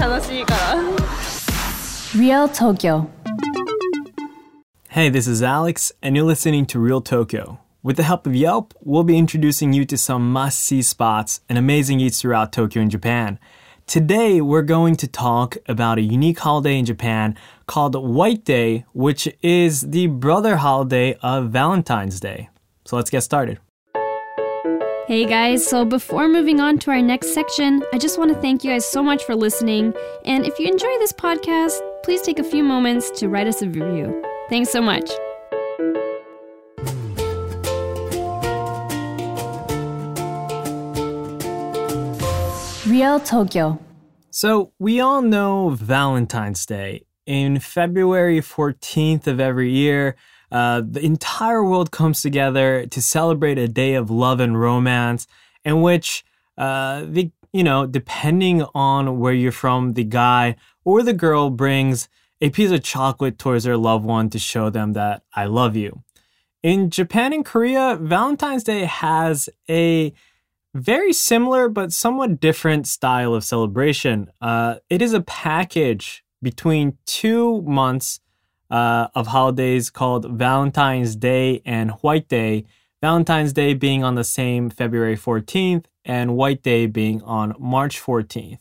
楽しいから Real Tokyo. Hey, this is Alex, and you're listening to Real Tokyo. With the help of Yelp, we'll be introducing you to some must see spots and amazing eats throughout Tokyo and Japan. Today, we're going to talk about a unique holiday in Japan called White Day, which is the brother holiday of Valentine's Day. So let's get started. Hey guys, so before moving on to our next section, I just want to thank you guys so much for listening. And if you enjoy this podcast, please take a few moments to write us a review. Thanks so much. Real Tokyo. So, we all know Valentine's Day. In February 14th of every year, uh, the entire world comes together to celebrate a day of love and romance, in which uh, the you know, depending on where you're from, the guy or the girl brings a piece of chocolate towards their loved one to show them that I love you. In Japan and Korea, Valentine's Day has a very similar but somewhat different style of celebration. Uh, it is a package between two months uh, of holidays called Valentine's Day and White Day. Valentine's Day being on the same February 14th, and White Day being on March 14th.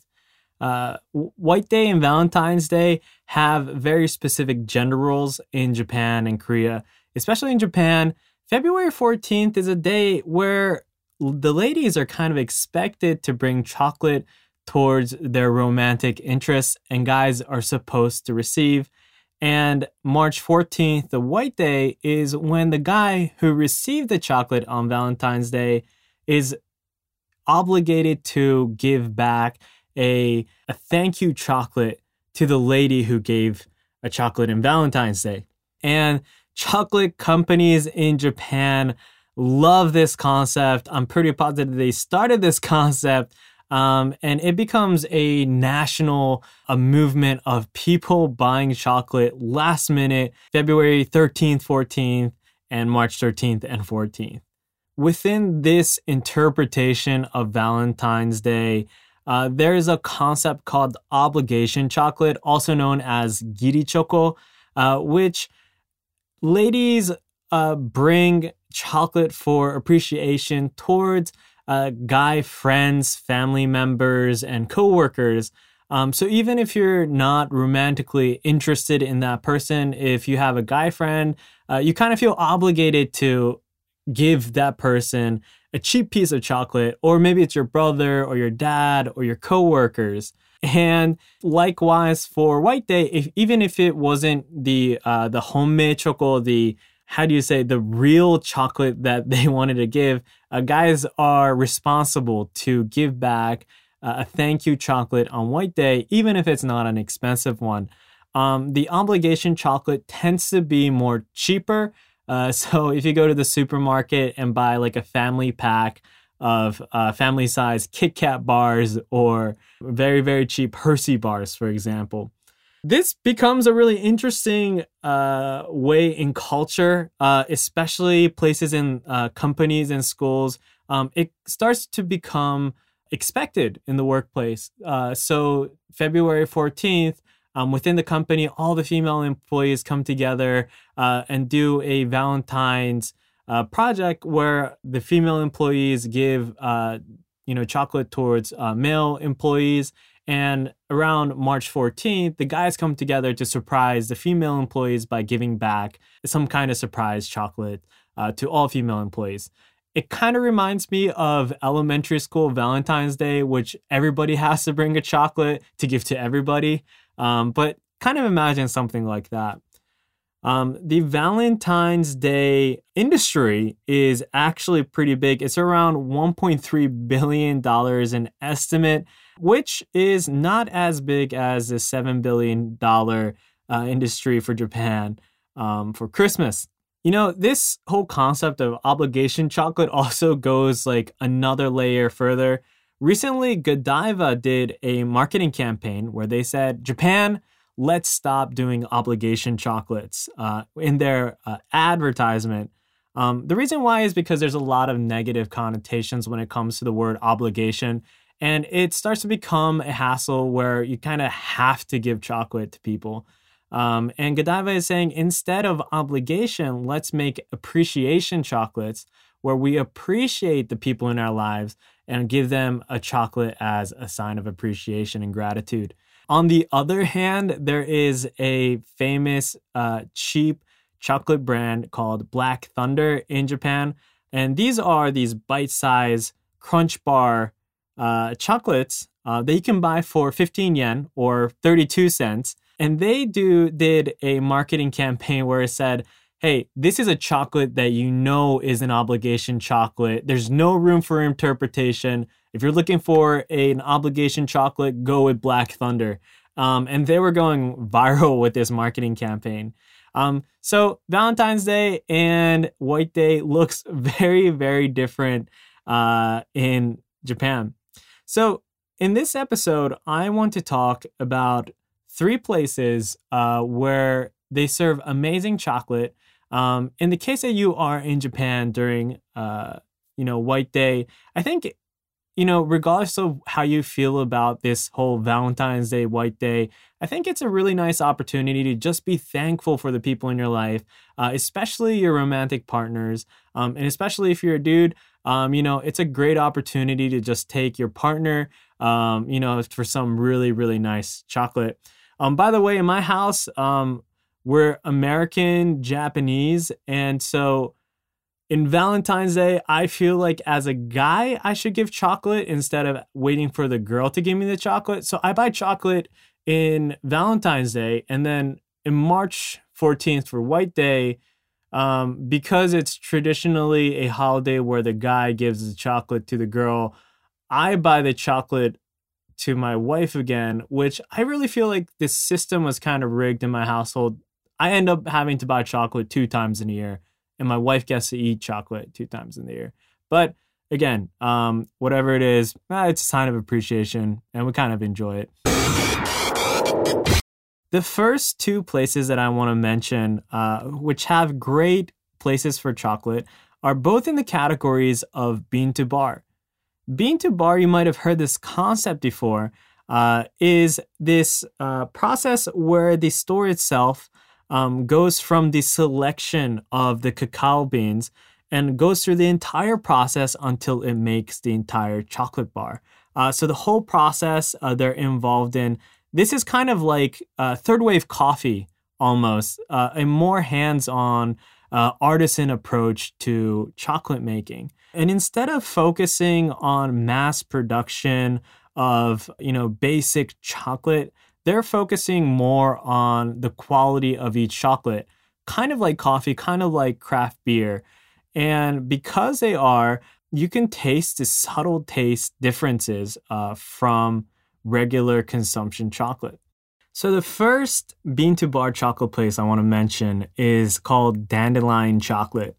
Uh, White Day and Valentine's Day have very specific gender roles in Japan and Korea, especially in Japan. February 14th is a day where the ladies are kind of expected to bring chocolate towards their romantic interests, and guys are supposed to receive. And March 14th, the white day, is when the guy who received the chocolate on Valentine's Day is obligated to give back a, a thank you chocolate to the lady who gave a chocolate in Valentine's Day. And chocolate companies in Japan love this concept. I'm pretty positive they started this concept. Um, and it becomes a national a movement of people buying chocolate last minute, February 13th, 14th, and March 13th and 14th within this interpretation of Valentine's Day, uh, there is a concept called obligation chocolate, also known as giri choco, uh, which ladies uh, bring chocolate for appreciation towards uh, guy friends, family members, and coworkers. Um, so even if you're not romantically interested in that person, if you have a guy friend, uh, you kind of feel obligated to give that person a cheap piece of chocolate, or maybe it's your brother or your dad or your coworkers. And likewise for White Day, if, even if it wasn't the uh, the homemade chocolate, the how do you say the real chocolate that they wanted to give, uh, guys are responsible to give back uh, a thank you chocolate on White Day, even if it's not an expensive one. Um, the obligation chocolate tends to be more cheaper uh, so if you go to the supermarket and buy like a family pack of uh, family size Kit Kat bars or very, very cheap Hershey bars, for example. This becomes a really interesting uh, way in culture, uh, especially places in uh, companies and schools. Um, it starts to become expected in the workplace. Uh, so February 14th, um, within the company, all the female employees come together uh, and do a Valentine's uh, project where the female employees give, you know, chocolate towards uh, male employees. And around March 14th, the guys come together to surprise the female employees by giving back some kind of surprise chocolate uh, to all female employees it kind of reminds me of elementary school Valentine's Day, which everybody has to bring a chocolate to give to everybody. Um, but kind of imagine something like that. Um, the Valentine's Day industry is actually pretty big. It's around $1.3 billion in estimate, which is not as big as the $7 billion uh, industry for Japan um, for Christmas. You know, this whole concept of obligation chocolate also goes like another layer further. Recently, Godiva did a marketing campaign where they said Japan let's stop doing obligation chocolates uh, in their uh, advertisement. Um, the reason why is because there's a lot of negative connotations when it comes to the word obligation. And it starts to become a hassle where you kind of have to give chocolate to people. Um, and Godiva is saying instead of obligation, let's make appreciation chocolates where we appreciate the people in our lives and give them a chocolate as a sign of appreciation and gratitude. On the other hand, there is a famous uh, cheap chocolate brand called Black Thunder in Japan. And these are these bite sized crunch bar uh, chocolates uh, that you can buy for 15 yen or 32 cents. And they do did a marketing campaign where it said, hey, this is a chocolate that you know is an obligation chocolate. There's no room for interpretation. If you're looking for a, an obligation chocolate, go with Black Thunder. Um, and they were going viral with this marketing campaign. Um, so Valentine's Day and White Day looks very, very different uh, in Japan. So in this episode, I want to talk about three places uh, where they serve amazing chocolate um, in the case that you are in Japan during, uh, you know, White Day, I think, you know, regardless of how you feel about this whole Valentine's Day, White Day, I think it's a really nice opportunity to just be thankful for the people in your life, uh, especially your romantic partners, um, and especially if you're a dude. Um, you know, it's a great opportunity to just take your partner, um, you know, for some really, really nice chocolate. Um, by the way, in my house, um, we're American Japanese. And so in Valentine's Day, I feel like as a guy, I should give chocolate instead of waiting for the girl to give me the chocolate. So I buy chocolate in Valentine's Day. And then in March 14th for White Day, um, because it's traditionally a holiday where the guy gives the chocolate to the girl, I buy the chocolate to my wife again, which I really feel like this system was kind of rigged in my household I end up having to buy chocolate two times in a year, and my wife gets to eat chocolate two times in the year. But again, um, whatever it is, eh, it's a sign of appreciation, and we kind of enjoy it. The first two places that I want to mention, uh, which have great places for chocolate, are both in the categories of bean to bar. Bean to bar, you might have heard this concept before, uh, is this uh, process where the store itself um, goes from the selection of the cacao beans and goes through the entire process until it makes the entire chocolate bar. Uh, so the whole process uh, they're involved in. This is kind of like uh, third wave coffee almost, uh, a more hands-on uh, artisan approach to chocolate making. And instead of focusing on mass production of you know basic chocolate, they're focusing more on the quality of each chocolate, kind of like coffee, kind of like craft beer. And because they are, you can taste the subtle taste differences uh, from regular consumption chocolate. So, the first bean to bar chocolate place I want to mention is called Dandelion Chocolate.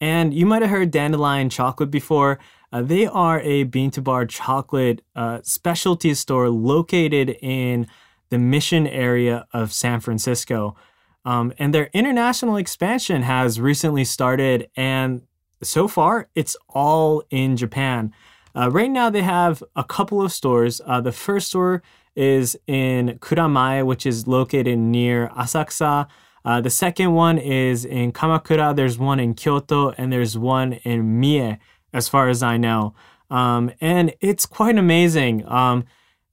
And you might have heard Dandelion Chocolate before. Uh, they are a bean to bar chocolate uh, specialty store located in the mission area of San Francisco. Um, and their international expansion has recently started, and so far it's all in Japan. Uh, right now, they have a couple of stores. Uh, the first store is in Kuramae, which is located near Asakusa. Uh, the second one is in Kamakura. There's one in Kyoto, and there's one in Mie, as far as I know. Um, and it's quite amazing. Um,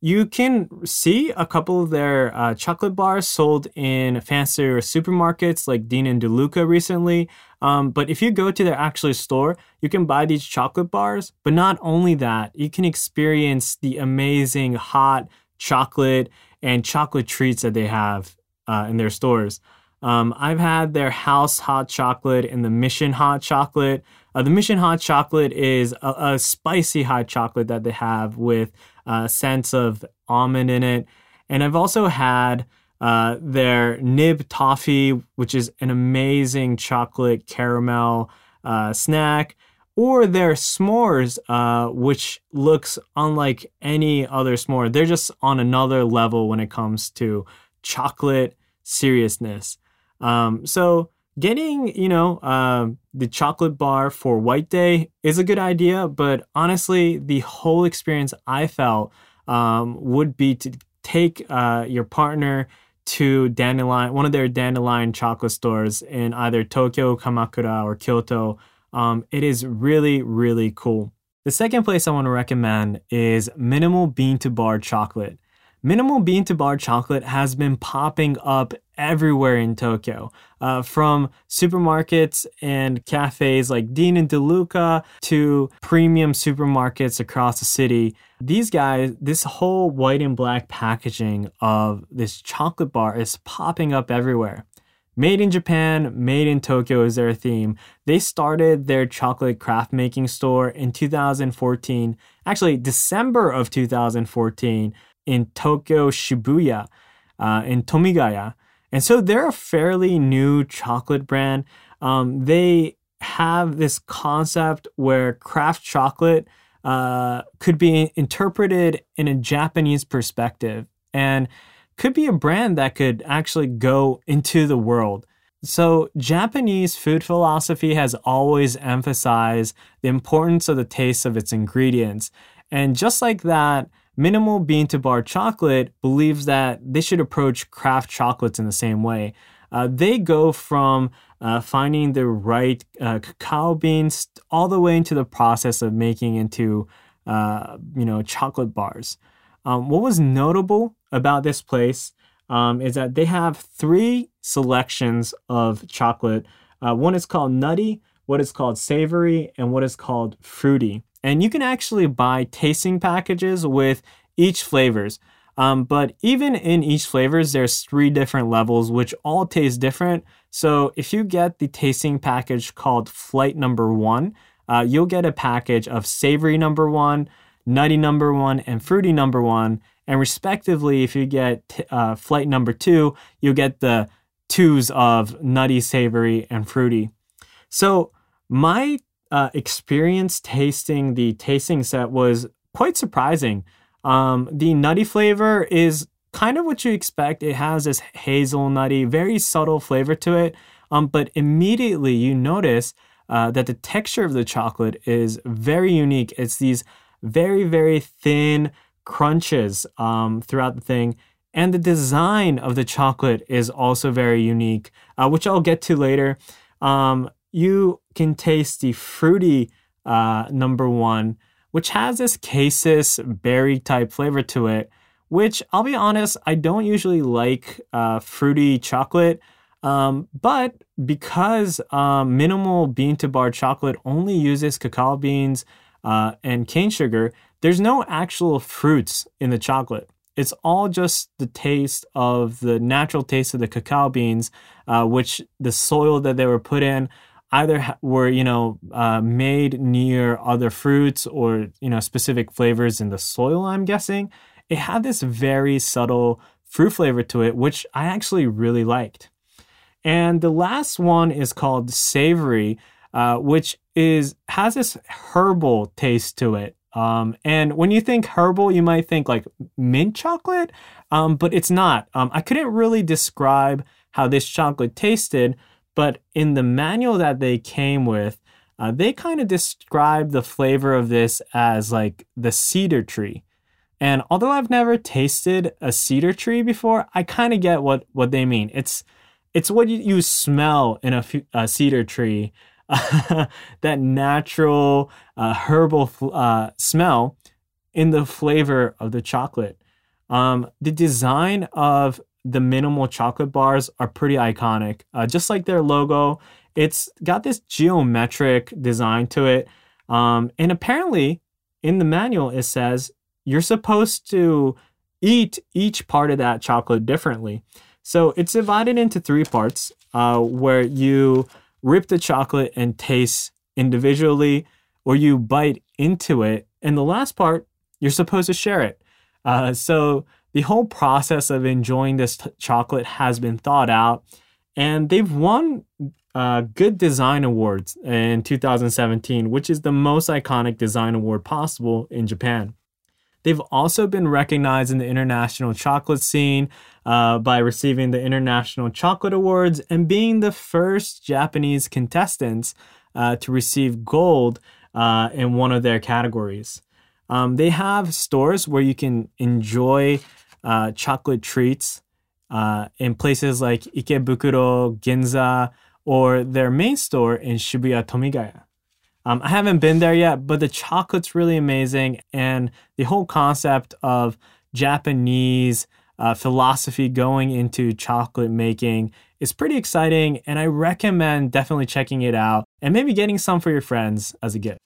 you can see a couple of their uh, chocolate bars sold in fancier supermarkets like Dean and DeLuca recently. Um, but if you go to their actual store, you can buy these chocolate bars. But not only that, you can experience the amazing hot chocolate and chocolate treats that they have uh, in their stores. Um, I've had their house hot chocolate and the mission hot chocolate. Uh, the mission hot chocolate is a, a spicy hot chocolate that they have with uh, sense of almond in it. And I've also had uh, their nib toffee, which is an amazing chocolate caramel uh, snack, or their s'mores, uh, which looks unlike any other s'more. They're just on another level when it comes to chocolate seriousness. Um, so getting, you know, uh, the chocolate bar for White Day is a good idea, but honestly, the whole experience I felt um, would be to take uh, your partner to Dandelion, one of their Dandelion chocolate stores in either Tokyo, Kamakura, or Kyoto. Um, it is really, really cool. The second place I want to recommend is Minimal Bean to Bar Chocolate. Minimal bean to bar chocolate has been popping up everywhere in Tokyo, uh, from supermarkets and cafes like Dean and DeLuca to premium supermarkets across the city. These guys, this whole white and black packaging of this chocolate bar is popping up everywhere. Made in Japan, made in Tokyo is their theme. They started their chocolate craft making store in 2014, actually, December of 2014 in Tokyo Shibuya, uh, in Tomigaya. And so they're a fairly new chocolate brand. Um, they have this concept where craft chocolate uh, could be interpreted in a Japanese perspective and could be a brand that could actually go into the world. So, Japanese food philosophy has always emphasized the importance of the taste of its ingredients. And just like that, Minimal Bean to Bar Chocolate believes that they should approach craft chocolates in the same way. Uh, they go from uh, finding the right uh, cacao beans all the way into the process of making into uh, you know chocolate bars. Um, what was notable about this place um, is that they have three selections of chocolate. Uh, one is called nutty, what is called savory, and what is called fruity. And you can actually buy tasting packages with each flavors. Um, but even in each flavors, there's three different levels, which all taste different. So if you get the tasting package called Flight Number One, uh, you'll get a package of savory number one, nutty number one, and fruity number one. And respectively, if you get uh, flight number two, you'll get the twos of nutty, savory, and fruity. So my uh, experience tasting the tasting set was quite surprising. Um, the nutty flavor is kind of what you expect. It has this hazelnutty, very subtle flavor to it. Um, but immediately you notice uh, that the texture of the chocolate is very unique. It's these very, very thin crunches um, throughout the thing. And the design of the chocolate is also very unique, uh, which I'll get to later. Um, you can taste the fruity uh, number one, which has this cassis berry type flavor to it, which I'll be honest, I don't usually like uh, fruity chocolate. Um, but because um, minimal bean to bar chocolate only uses cacao beans uh, and cane sugar, there's no actual fruits in the chocolate. It's all just the taste of the natural taste of the cacao beans, uh, which the soil that they were put in either were you know uh, made near other fruits or you know specific flavors in the soil i'm guessing it had this very subtle fruit flavor to it which i actually really liked. And the last one is called savory uh, which is has this herbal taste to it. Um, and when you think herbal you might think like mint chocolate um, but it's not. Um, i couldn't really describe how this chocolate tasted but in the manual that they came with, uh, they kind of describe the flavor of this as like the cedar tree. And although I've never tasted a cedar tree before, I kind of get what, what they mean. It's it's what you, you smell in a, cedar tree, that natural uh, herbal uh, smell in the flavor of the chocolate. Um, the design of the minimal chocolate bars are pretty iconic. Uh, just like their logo, it's got this geometric design to it. Um, and apparently, in the manual, it says you're supposed to eat each part of that chocolate differently. So it's divided into three parts uh, where you rip the chocolate and taste individually, or you bite into it. And the last part, you're supposed to share it. Uh, so the whole process of enjoying this t- chocolate has been thought out, and they've won uh, Good Design Awards in 2017, which is the most iconic design award possible in Japan. They've also been recognized in the international chocolate scene uh, by receiving the International Chocolate Awards and being the first Japanese contestants uh, to receive gold uh, in one of their categories. Um, they have stores where you can enjoy uh, chocolate treats uh, in places like Ikebukuro, Ginza, or their main store in Shibuya Tomigaya. Um, I haven't been there yet, but the chocolate's really amazing, and the whole concept of Japanese uh, philosophy going into chocolate making is pretty exciting, and I recommend definitely checking it out and maybe getting some for your friends as a gift.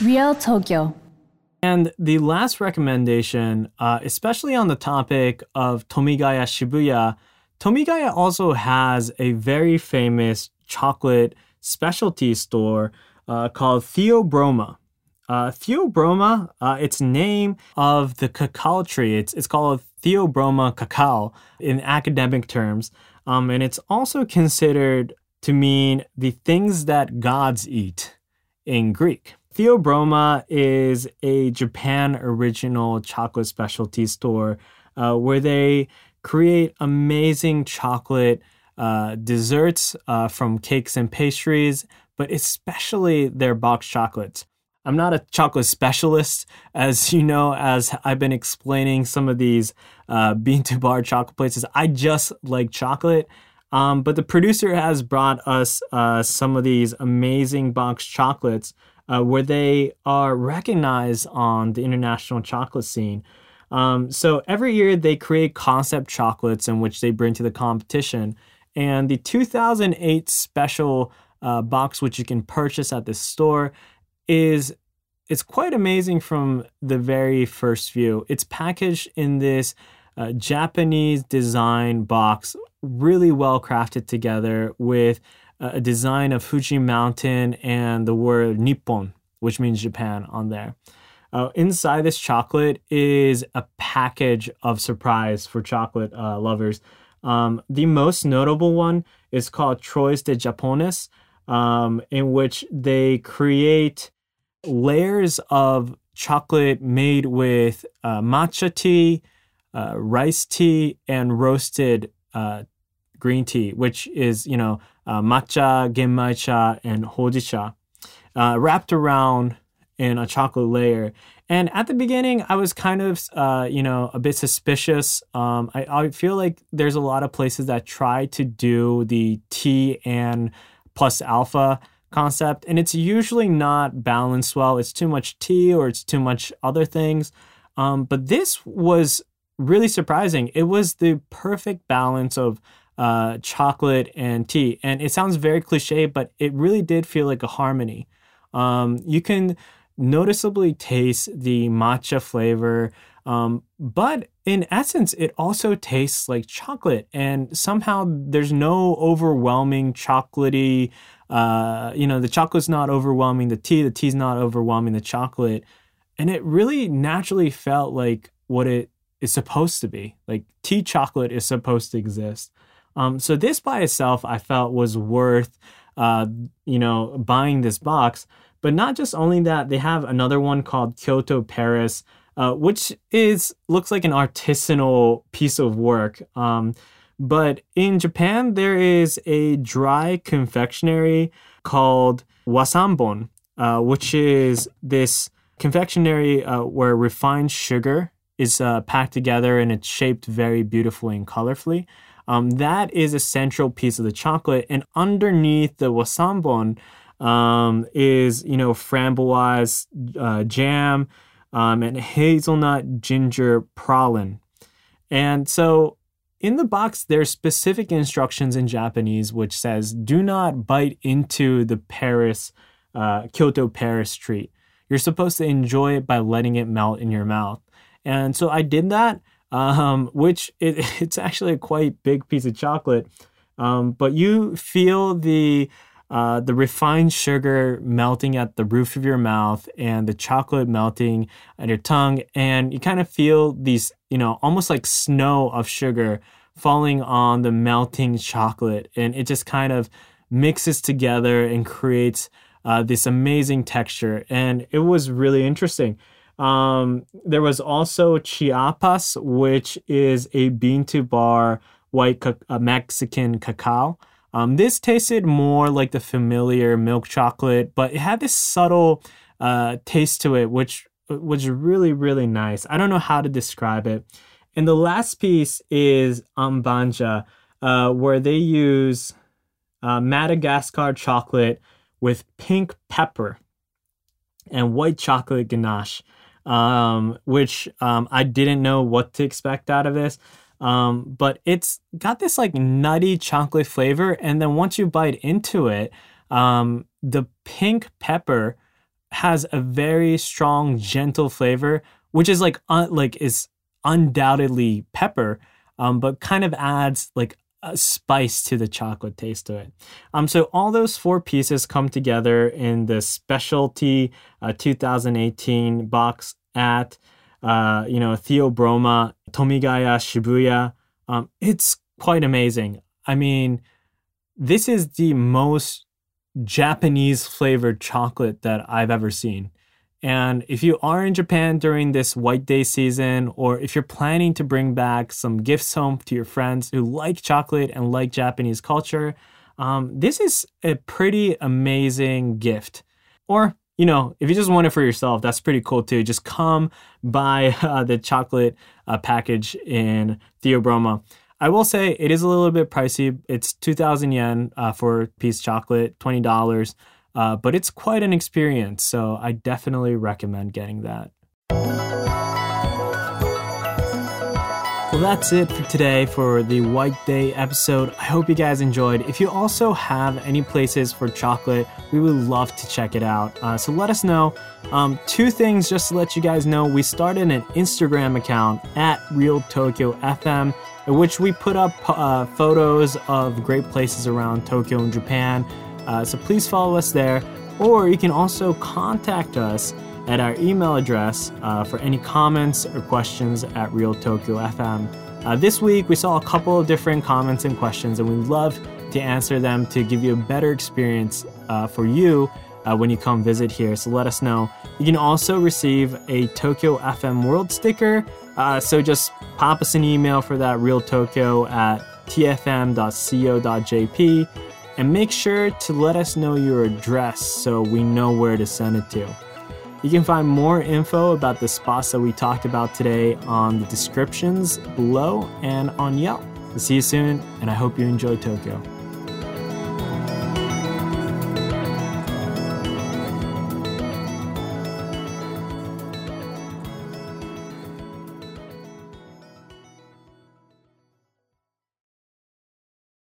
Real Tokyo. And the last recommendation, uh, especially on the topic of Tomigaya Shibuya, Tomigaya also has a very famous chocolate specialty store uh, called Theobroma. Uh, Theobroma, uh, its name of the cacao tree, it's, it's called Theobroma cacao in academic terms. Um, and it's also considered to mean the things that gods eat in Greek. Theobroma is a Japan original chocolate specialty store uh, where they create amazing chocolate uh, desserts uh, from cakes and pastries, but especially their box chocolates. I'm not a chocolate specialist, as you know, as I've been explaining some of these uh, bean to bar chocolate places. I just like chocolate. Um, but the producer has brought us uh, some of these amazing box chocolates uh, where they are recognized on the international chocolate scene. Um, so every year they create concept chocolates in which they bring to the competition. And the 2008 special uh, box, which you can purchase at the store, is it's quite amazing from the very first view. It's packaged in this uh, Japanese design box, really well crafted together with a design of Fuji Mountain and the word Nippon, which means Japan, on there. Uh, inside this chocolate is a package of surprise for chocolate uh, lovers. Um, the most notable one is called Trois Thés Japonais, um, in which they create layers of chocolate made with uh, matcha tea, uh, rice tea, and roasted uh, green tea, which is, you know, uh, matcha, genmaicha, and hojicha, uh, wrapped around in a chocolate layer. And at the beginning, I was kind of, uh, you know, a bit suspicious. Um, I, I feel like there's a lot of places that try to do the tea and plus alpha concept, and it's usually not balanced well. It's too much tea or it's too much other things. Um, but this was really surprising. It was the perfect balance of uh, chocolate and tea. And it sounds very cliche, but it really did feel like a harmony. Um, you can noticeably taste the matcha flavor, um, but in essence, it also tastes like chocolate. And somehow there's no overwhelming chocolatey, uh, you know, the chocolate's not overwhelming the tea, the tea's not overwhelming the chocolate. And it really naturally felt like what it is supposed to be. Like tea chocolate is supposed to exist. Um, so this by itself, I felt was worth, uh, you know, buying this box. But not just only that, they have another one called Kyoto Paris, uh, which is looks like an artisanal piece of work. Um, but in Japan, there is a dry confectionery called Wasambon, uh, which is this confectionery uh, where refined sugar is uh, packed together and it's shaped very beautifully and colorfully. Um, that is a central piece of the chocolate, and underneath the wasambon um, is you know framboise uh, jam um, and hazelnut ginger pralin. And so in the box, there's specific instructions in Japanese which says, "Do not bite into the Paris, uh, Kyoto Paris treat. You're supposed to enjoy it by letting it melt in your mouth." And so I did that um, which it, it's actually a quite big piece of chocolate. Um, but you feel the uh, the refined sugar melting at the roof of your mouth and the chocolate melting at your tongue, and you kind of feel these, you know, almost like snow of sugar falling on the melting chocolate, and it just kind of mixes together and creates uh, this amazing texture. And it was really interesting. Um, there was also Chiapas, which is a bean to bar white ca- uh, Mexican cacao. Um, this tasted more like the familiar milk chocolate, but it had this subtle uh, taste to it, which was really, really nice. I don't know how to describe it. And the last piece is Ambanja, uh, where they use uh, Madagascar chocolate with pink pepper and white chocolate ganache, um, which um, I didn't know what to expect out of this. Um, but it's got this like nutty chocolate flavor, and then once you bite into it, um, the pink pepper has a very strong, gentle flavor, which is like un- like is undoubtedly pepper, um, but kind of adds like a spice to the chocolate taste to it. Um, so all those four pieces come together in the specialty uh, 2018 box at uh, you know Theobroma Tomigaya Shibuya. Um, it's quite amazing. I mean, this is the most Japanese flavored chocolate that I've ever seen. And if you are in Japan during this White Day season, or if you're planning to bring back some gifts home to your friends who like chocolate and like Japanese culture, um, this is a pretty amazing gift. Or, you know, if you just want it for yourself, that's pretty cool too. Just come buy uh, the chocolate uh, package in Theobroma. I will say it is a little bit pricey. It's 2,000 yen uh, for a piece chocolate, $20. Uh, but it's quite an experience, so I definitely recommend getting that. Well, that's it for today for the White Day episode. I hope you guys enjoyed. If you also have any places for chocolate, we would love to check it out. Uh, so let us know. Um, two things just to let you guys know we started an Instagram account at Real Tokyo FM, in which we put up uh, photos of great places around Tokyo and Japan. Uh, so please follow us there, or you can also contact us at our email address uh, for any comments or questions at Real Tokyo FM. Uh, this week, we saw a couple of different comments and questions, and we love to answer them to give you a better experience uh, for you uh, when you come visit here. So let us know. You can also receive a Tokyo FM World sticker. Uh, so just pop us an email for that Real Tokyo at tfm.co.jp and make sure to let us know your address so we know where to send it to. You can find more info about the spots that we talked about today on the descriptions below and on Yelp. See you soon, and I hope you enjoy Tokyo.